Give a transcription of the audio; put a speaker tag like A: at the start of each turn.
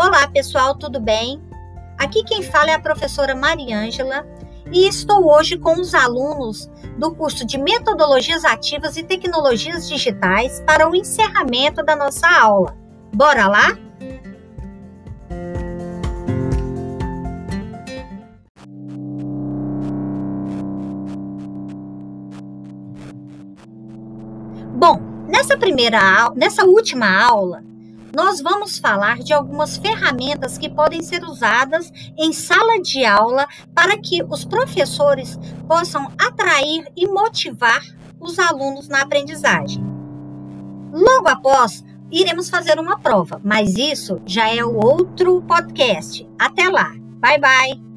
A: Olá, pessoal, tudo bem? Aqui quem fala é a professora Mariângela e estou hoje com os alunos do curso de Metodologias Ativas e Tecnologias Digitais para o encerramento da nossa aula. Bora lá? Bom, nessa primeira nessa última aula, nós vamos falar de algumas ferramentas que podem ser usadas em sala de aula para que os professores possam atrair e motivar os alunos na aprendizagem. Logo após, iremos fazer uma prova, mas isso já é o outro podcast. Até lá. Bye bye.